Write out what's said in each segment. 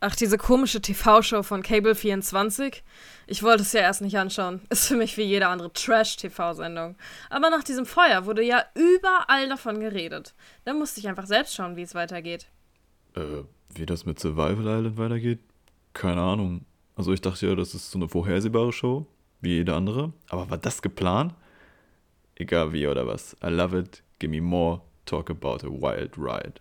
Ach, diese komische TV-Show von Cable 24? Ich wollte es ja erst nicht anschauen. Ist für mich wie jede andere Trash-TV-Sendung. Aber nach diesem Feuer wurde ja überall davon geredet. Da musste ich einfach selbst schauen, wie es weitergeht. Äh, wie das mit Survival Island weitergeht? Keine Ahnung. Also ich dachte ja, das ist so eine vorhersehbare Show, wie jede andere. Aber war das geplant? Egal wie oder was. I love it. Give me more. Talk about a wild ride.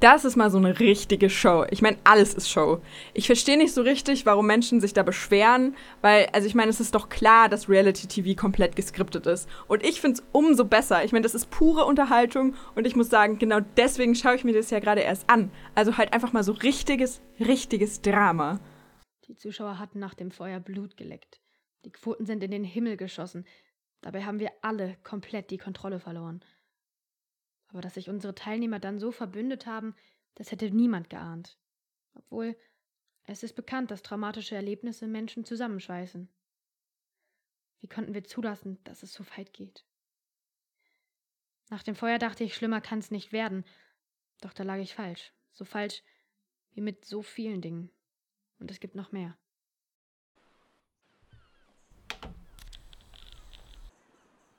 Das ist mal so eine richtige Show. Ich meine, alles ist Show. Ich verstehe nicht so richtig, warum Menschen sich da beschweren, weil, also ich meine, es ist doch klar, dass Reality-TV komplett geskriptet ist. Und ich finde es umso besser. Ich meine, das ist pure Unterhaltung und ich muss sagen, genau deswegen schaue ich mir das ja gerade erst an. Also halt einfach mal so richtiges, richtiges Drama. Die Zuschauer hatten nach dem Feuer Blut geleckt. Die Quoten sind in den Himmel geschossen. Dabei haben wir alle komplett die Kontrolle verloren. Aber dass sich unsere Teilnehmer dann so verbündet haben, das hätte niemand geahnt. Obwohl, es ist bekannt, dass traumatische Erlebnisse Menschen zusammenschweißen. Wie konnten wir zulassen, dass es so weit geht? Nach dem Feuer dachte ich, schlimmer kann's nicht werden. Doch da lag ich falsch. So falsch wie mit so vielen Dingen. Und es gibt noch mehr.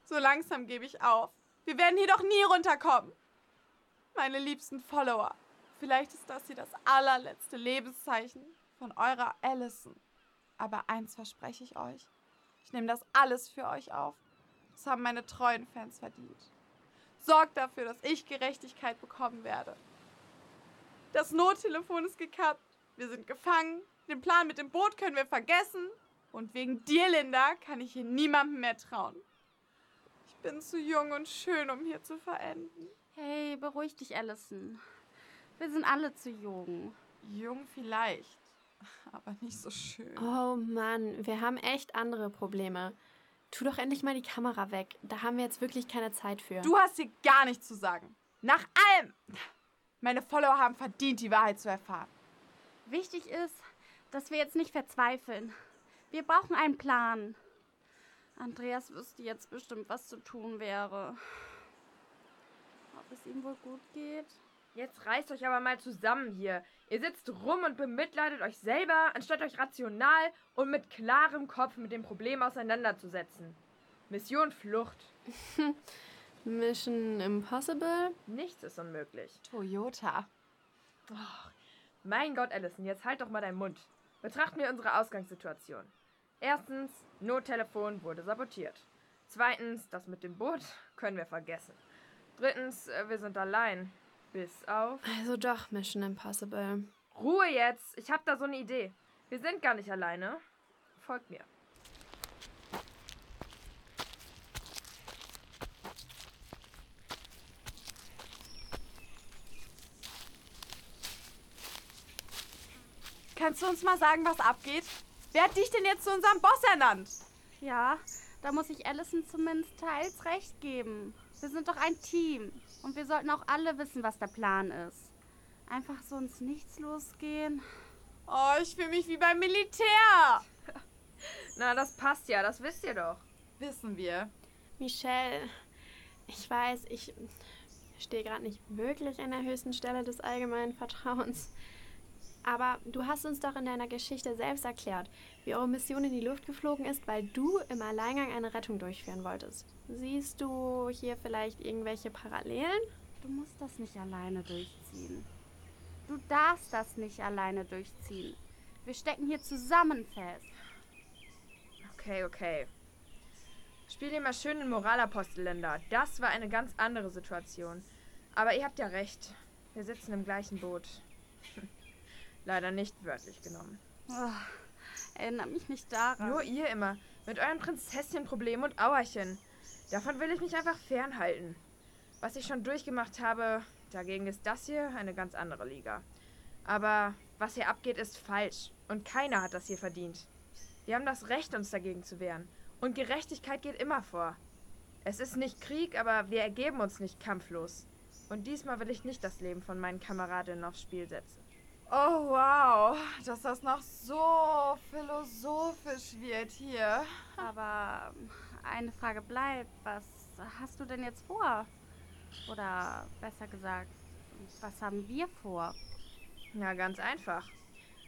So langsam gebe ich auf. Wir werden hier doch nie runterkommen. Meine liebsten Follower, vielleicht ist das hier das allerletzte Lebenszeichen von eurer Allison. Aber eins verspreche ich euch. Ich nehme das alles für euch auf. Das haben meine treuen Fans verdient. Sorgt dafür, dass ich Gerechtigkeit bekommen werde. Das Nottelefon ist gekappt. Wir sind gefangen. Den Plan mit dem Boot können wir vergessen. Und wegen dir, Linda, kann ich hier niemandem mehr trauen bin zu jung und schön, um hier zu verenden. Hey, beruhig dich, Allison. Wir sind alle zu jung. Jung vielleicht, aber nicht so schön. Oh Mann, wir haben echt andere Probleme. Tu doch endlich mal die Kamera weg. Da haben wir jetzt wirklich keine Zeit für. Du hast hier gar nichts zu sagen. Nach allem. Meine Follower haben verdient, die Wahrheit zu erfahren. Wichtig ist, dass wir jetzt nicht verzweifeln. Wir brauchen einen Plan. Andreas wüsste jetzt bestimmt, was zu tun wäre. Ob es ihm wohl gut geht? Jetzt reißt euch aber mal zusammen hier. Ihr sitzt rum und bemitleidet euch selber, anstatt euch rational und mit klarem Kopf mit dem Problem auseinanderzusetzen. Mission Flucht. Mission Impossible? Nichts ist unmöglich. Toyota. Oh, mein Gott, Allison, jetzt halt doch mal deinen Mund. Betrachten wir unsere Ausgangssituation. Erstens, Nottelefon wurde sabotiert. Zweitens, das mit dem Boot können wir vergessen. Drittens, äh, wir sind allein. Bis auf. Also doch, Mission Impossible. Ruhe jetzt! Ich hab da so eine Idee. Wir sind gar nicht alleine. Folgt mir. Kannst du uns mal sagen, was abgeht? Wer hat dich denn jetzt zu unserem Boss ernannt? Ja, da muss ich Allison zumindest teils recht geben. Wir sind doch ein Team. Und wir sollten auch alle wissen, was der Plan ist. Einfach so ins Nichts losgehen. Oh, ich fühle mich wie beim Militär. Na, das passt ja, das wisst ihr doch. Wissen wir. Michelle, ich weiß, ich stehe gerade nicht wirklich an der höchsten Stelle des allgemeinen Vertrauens. Aber du hast uns doch in deiner Geschichte selbst erklärt, wie eure Mission in die Luft geflogen ist, weil du im Alleingang eine Rettung durchführen wolltest. Siehst du hier vielleicht irgendwelche Parallelen? Du musst das nicht alleine durchziehen. Du darfst das nicht alleine durchziehen. Wir stecken hier zusammen fest. Okay, okay. Spiel dir mal schön den Moralapostelländer. Das war eine ganz andere Situation. Aber ihr habt ja recht. Wir sitzen im gleichen Boot. Leider nicht wörtlich genommen. Oh, erinnere mich nicht daran. Nur ihr immer. Mit euren Prinzesschenproblemen und Auerchen. Davon will ich mich einfach fernhalten. Was ich schon durchgemacht habe, dagegen ist das hier eine ganz andere Liga. Aber was hier abgeht, ist falsch. Und keiner hat das hier verdient. Wir haben das Recht, uns dagegen zu wehren. Und Gerechtigkeit geht immer vor. Es ist nicht Krieg, aber wir ergeben uns nicht kampflos. Und diesmal will ich nicht das Leben von meinen Kameradinnen aufs Spiel setzen. Oh wow, dass das noch so philosophisch wird hier. Aber eine Frage bleibt, was hast du denn jetzt vor? Oder besser gesagt, was haben wir vor? Na, ganz einfach.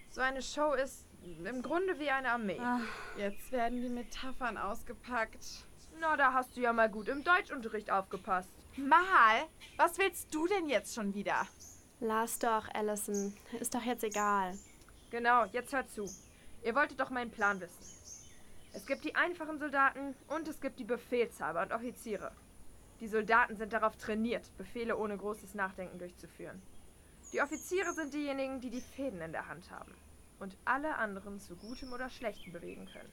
So eine Show ist im Grunde wie eine Armee. Ach, jetzt werden die Metaphern ausgepackt. Na, da hast du ja mal gut im Deutschunterricht aufgepasst. Mal, was willst du denn jetzt schon wieder? Lass doch, Allison. Ist doch jetzt egal. Genau, jetzt hört zu. Ihr wolltet doch meinen Plan wissen. Es gibt die einfachen Soldaten und es gibt die Befehlshaber und Offiziere. Die Soldaten sind darauf trainiert, Befehle ohne großes Nachdenken durchzuführen. Die Offiziere sind diejenigen, die die Fäden in der Hand haben und alle anderen zu Gutem oder Schlechtem bewegen können.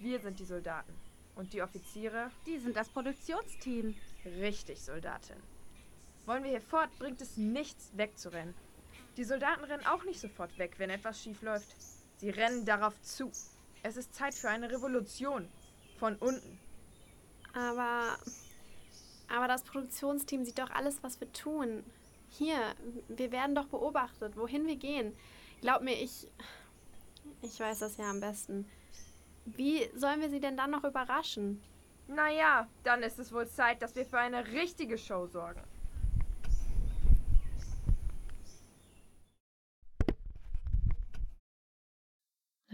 Wir sind die Soldaten und die Offiziere Die sind das Produktionsteam. Richtig, Soldatin. Wollen wir hier fort, bringt es nichts, wegzurennen. Die Soldaten rennen auch nicht sofort weg, wenn etwas schief läuft. Sie rennen darauf zu. Es ist Zeit für eine Revolution. Von unten. Aber. Aber das Produktionsteam sieht doch alles, was wir tun. Hier, wir werden doch beobachtet, wohin wir gehen. Glaub mir, ich. Ich weiß das ja am besten. Wie sollen wir sie denn dann noch überraschen? Naja, dann ist es wohl Zeit, dass wir für eine richtige Show sorgen.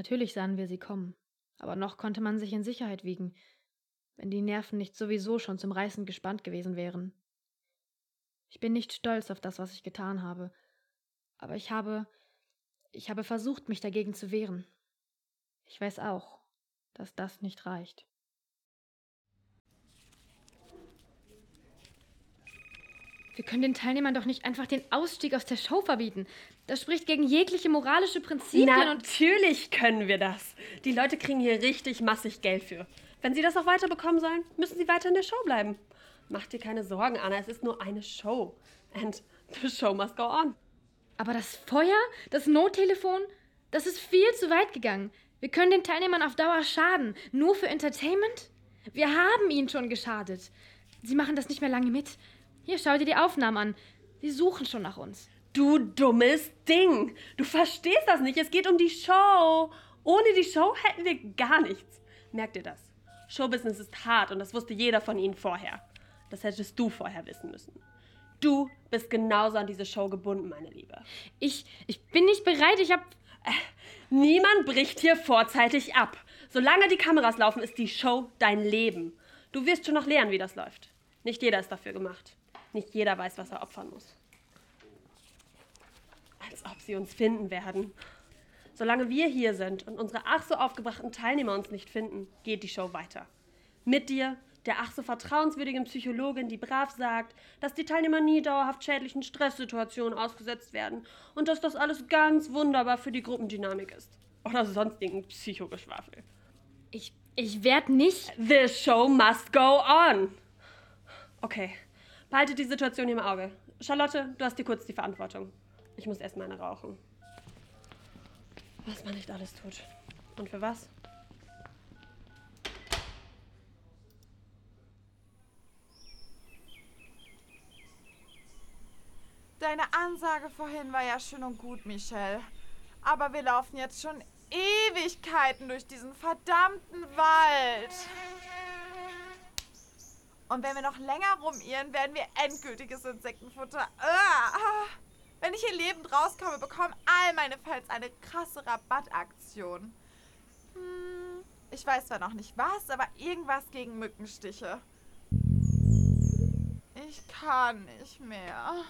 Natürlich sahen wir sie kommen, aber noch konnte man sich in Sicherheit wiegen, wenn die Nerven nicht sowieso schon zum Reißen gespannt gewesen wären. Ich bin nicht stolz auf das, was ich getan habe, aber ich habe ich habe versucht, mich dagegen zu wehren. Ich weiß auch, dass das nicht reicht. Wir können den Teilnehmern doch nicht einfach den Ausstieg aus der Show verbieten. Das spricht gegen jegliche moralische Prinzipien und. Natürlich können wir das. Die Leute kriegen hier richtig massig Geld für. Wenn sie das auch weiter bekommen sollen, müssen sie weiter in der Show bleiben. Mach dir keine Sorgen, Anna, es ist nur eine Show. And the show must go on. Aber das Feuer, das Nottelefon, das ist viel zu weit gegangen. Wir können den Teilnehmern auf Dauer schaden. Nur für Entertainment? Wir haben ihnen schon geschadet. Sie machen das nicht mehr lange mit. Hier, schau dir die Aufnahmen an. Sie suchen schon nach uns. Du dummes Ding. Du verstehst das nicht. Es geht um die Show. Ohne die Show hätten wir gar nichts. Merkt ihr das? Showbusiness ist hart und das wusste jeder von Ihnen vorher. Das hättest du vorher wissen müssen. Du bist genauso an diese Show gebunden, meine Liebe. Ich, ich bin nicht bereit. Ich hab. Niemand bricht hier vorzeitig ab. Solange die Kameras laufen, ist die Show dein Leben. Du wirst schon noch lernen, wie das läuft. Nicht jeder ist dafür gemacht. Nicht jeder weiß, was er opfern muss. Als ob sie uns finden werden. Solange wir hier sind und unsere ach so aufgebrachten Teilnehmer uns nicht finden, geht die Show weiter. Mit dir, der ach so vertrauenswürdigen Psychologin, die brav sagt, dass die Teilnehmer nie dauerhaft schädlichen Stresssituationen ausgesetzt werden und dass das alles ganz wunderbar für die Gruppendynamik ist. Oder sonstigen Psychogeschwafel. Ich, ich werd nicht. The show must go on. Okay, behaltet die Situation im Auge. Charlotte, du hast dir kurz die Verantwortung. Ich muss erstmal eine rauchen. Was man nicht alles tut. Und für was? Deine Ansage vorhin war ja schön und gut, Michelle. Aber wir laufen jetzt schon Ewigkeiten durch diesen verdammten Wald. Und wenn wir noch länger rumirren, werden wir endgültiges Insektenfutter. Ah! Wenn ich hier lebend rauskomme, bekommen all meine Fans eine krasse Rabattaktion. Hm, ich weiß zwar noch nicht was, aber irgendwas gegen Mückenstiche. Ich kann nicht mehr.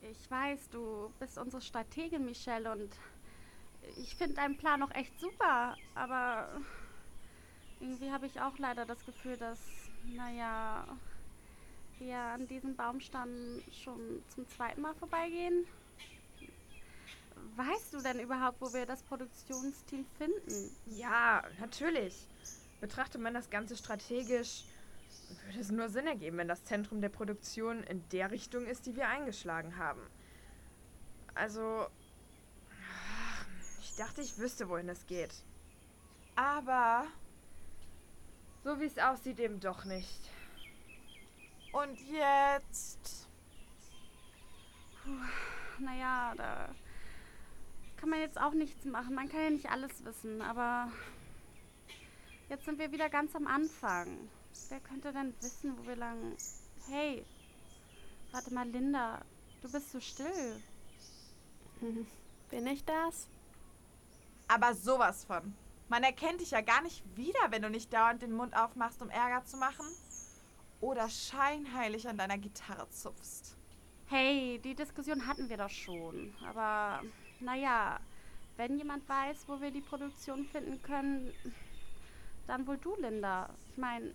Ich weiß, du bist unsere Strategin, Michelle, und ich finde deinen Plan auch echt super, aber irgendwie habe ich auch leider das Gefühl, dass, naja, wir an diesem Baumstamm schon zum zweiten Mal vorbeigehen. Weißt du denn überhaupt, wo wir das Produktionsteam finden? Ja, natürlich. Betrachtet man das Ganze strategisch, würde es nur Sinn ergeben, wenn das Zentrum der Produktion in der Richtung ist, die wir eingeschlagen haben. Also, ich dachte, ich wüsste, wohin es geht. Aber, So wie es aussieht, eben doch nicht. und jetzt? Naja, da kann man jetzt auch nichts machen. Man kann ja nicht alles wissen, aber jetzt sind wir wieder ganz am Anfang. Wer könnte denn wissen, wo wir lang. Hey, warte mal, Linda, du bist so still. Bin ich das? Aber sowas von. Man erkennt dich ja gar nicht wieder, wenn du nicht dauernd den Mund aufmachst, um Ärger zu machen. Oder scheinheilig an deiner Gitarre zupfst. Hey, die Diskussion hatten wir doch schon. Aber naja, wenn jemand weiß, wo wir die Produktion finden können, dann wohl du, Linda. Ich meine,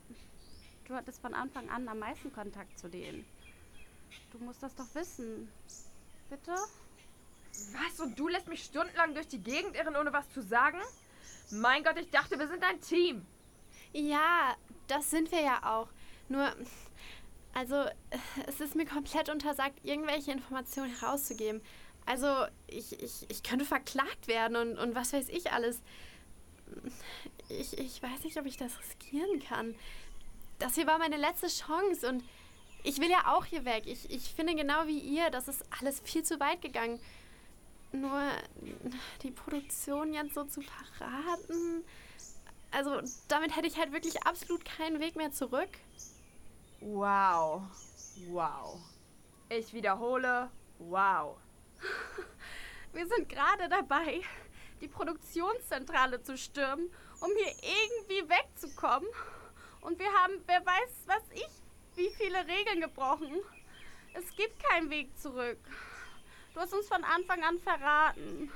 du hattest von Anfang an am meisten Kontakt zu denen. Du musst das doch wissen. Bitte? Was? Und du lässt mich stundenlang durch die Gegend irren, ohne was zu sagen? Mein Gott, ich dachte, wir sind ein Team. Ja, das sind wir ja auch. Nur, also, es ist mir komplett untersagt, irgendwelche Informationen herauszugeben. Also, ich, ich, ich könnte verklagt werden und, und was weiß ich alles. Ich, ich weiß nicht, ob ich das riskieren kann. Das hier war meine letzte Chance und ich will ja auch hier weg. Ich, ich finde genau wie ihr, das ist alles viel zu weit gegangen. Nur die Produktion jetzt so zu verraten. Also damit hätte ich halt wirklich absolut keinen Weg mehr zurück. Wow. Wow. Ich wiederhole, wow. Wir sind gerade dabei, die Produktionszentrale zu stürmen, um hier irgendwie wegzukommen. Und wir haben, wer weiß, was ich, wie viele Regeln gebrochen. Es gibt keinen Weg zurück. Du hast uns von Anfang an verraten.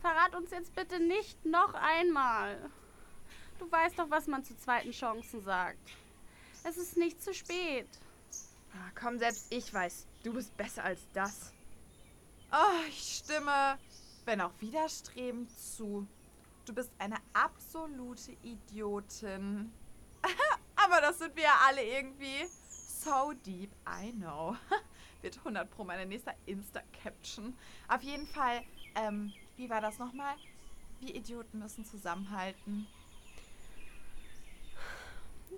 Verrat uns jetzt bitte nicht noch einmal. Du weißt doch, was man zu zweiten Chancen sagt. Es ist nicht zu spät. Ah, komm, selbst ich weiß, du bist besser als das. Oh, ich stimme, wenn auch widerstrebend zu. Du bist eine absolute Idiotin. Aber das sind wir ja alle irgendwie. So deep, I know. Wird 100 pro meine nächste Insta-Caption. Auf jeden Fall, ähm, wie war das nochmal? Wir Idioten müssen zusammenhalten.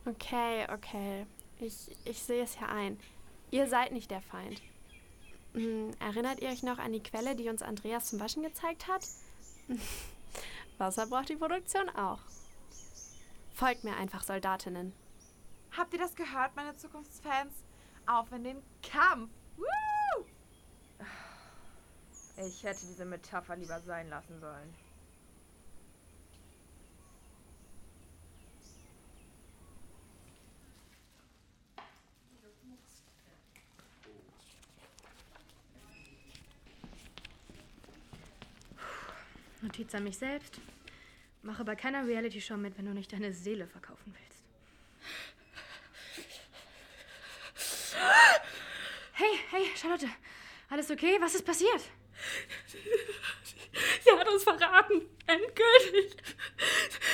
Okay, okay. Ich, ich sehe es ja ein. Ihr seid nicht der Feind. Hm, erinnert ihr euch noch an die Quelle, die uns Andreas zum Waschen gezeigt hat? Wasser braucht die Produktion auch. Folgt mir einfach, Soldatinnen. Habt ihr das gehört, meine Zukunftsfans? Auf in den Kampf! Ich hätte diese Metapher lieber sein lassen sollen. Notiz an mich selbst. Mache bei keiner Reality-Show mit, wenn du nicht deine Seele verkaufen willst. Hey, Charlotte. Alles okay? Was ist passiert? Sie hat uns verraten. Endgültig.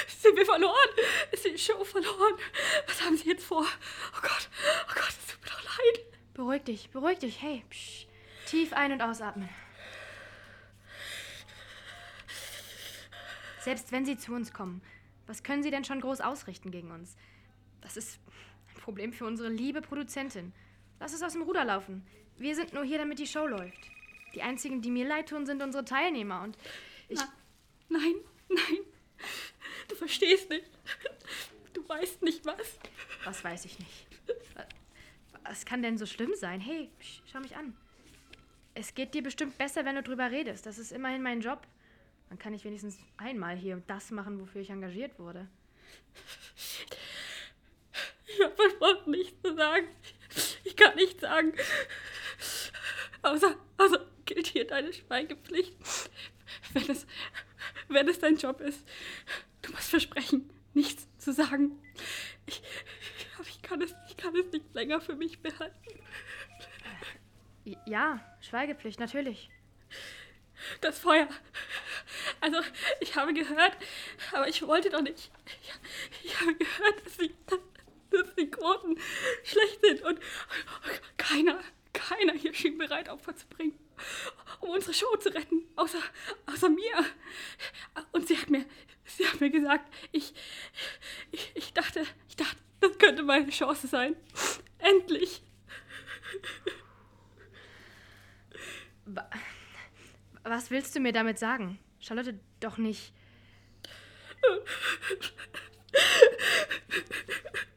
Sind wir verloren? Ist die Show verloren? Was haben Sie jetzt vor? Oh Gott, oh Gott, es tut mir doch leid. Beruhig dich, beruhig dich. Hey, psch. Tief ein- und ausatmen. Selbst wenn sie zu uns kommen, was können sie denn schon groß ausrichten gegen uns? Das ist ein Problem für unsere liebe Produzentin. Lass es aus dem Ruder laufen. Wir sind nur hier, damit die Show läuft. Die einzigen, die mir leid tun, sind unsere Teilnehmer und ich. Na, nein, nein. Du verstehst nicht. Du weißt nicht was. Was weiß ich nicht. Was kann denn so schlimm sein? Hey, schau mich an. Es geht dir bestimmt besser, wenn du drüber redest. Das ist immerhin mein Job. Dann kann ich wenigstens einmal hier das machen, wofür ich engagiert wurde. Ich habe versprochen, nichts zu sagen. Ich kann nichts sagen. Außer, außer gilt hier deine Schweigepflicht. Wenn es, wenn es dein Job ist. Du musst versprechen, nichts zu sagen. Ich, ich, kann es, ich kann es nicht länger für mich behalten. Ja, Schweigepflicht, natürlich. Das Feuer. Also, ich habe gehört, aber ich wollte doch nicht. Ich, ich habe gehört, dass die, dass die Quoten schlecht sind und, und keiner, keiner hier schien bereit, Opfer zu bringen, um unsere Show zu retten, außer, außer mir. Und sie hat mir, sie hat mir gesagt, ich, ich, ich dachte, ich dachte, das könnte meine Chance sein. Endlich. Was willst du mir damit sagen? Charlotte, doch nicht.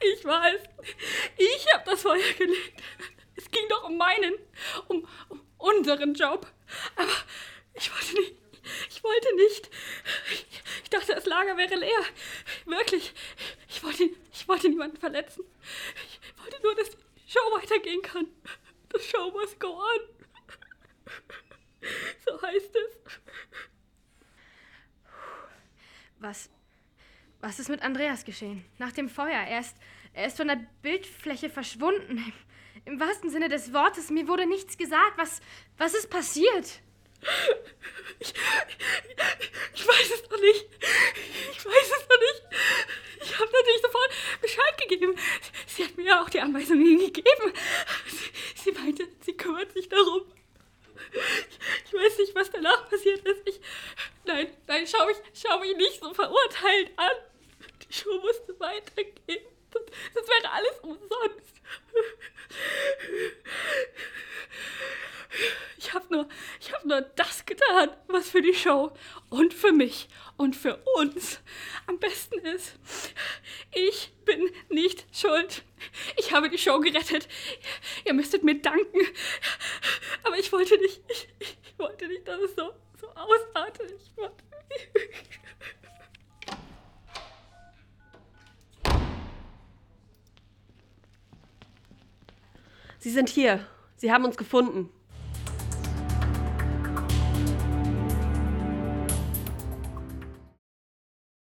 Ich weiß. Ich habe das Feuer gelegt. Es ging doch um meinen, um, um unseren Job. Aber ich wollte nicht, ich wollte nicht. Ich, ich dachte, das Lager wäre leer. Wirklich. Ich wollte, ich wollte niemanden verletzen. Ich wollte nur, dass die Show weitergehen kann. The show must go on. So heißt es. Was. Was ist mit Andreas geschehen? Nach dem Feuer. Er ist, er ist von der Bildfläche verschwunden. Im wahrsten Sinne des Wortes. Mir wurde nichts gesagt. Was, was ist passiert? Ich, ich weiß es noch nicht. Ich weiß es noch nicht. Ich habe natürlich sofort Bescheid gegeben. Sie hat mir ja auch die Anweisungen gegeben. Sie, sie meinte, sie kümmert sich darum. Ich weiß nicht, was danach passiert ist. Ich, nein, nein, schau mich, schau mich nicht so verurteilt an. Die Show musste weitergehen. Das wäre alles umsonst. Ich habe nur, ich habe nur das getan, was für die Show und für mich und für uns am besten ist. Ich bin nicht schuld. Ich habe die Show gerettet. Ihr müsstet mir danken. Aber ich wollte nicht, ich, ich wollte nicht, dass es so, so ausartet. Ich wollte. Sie sind hier. Sie haben uns gefunden.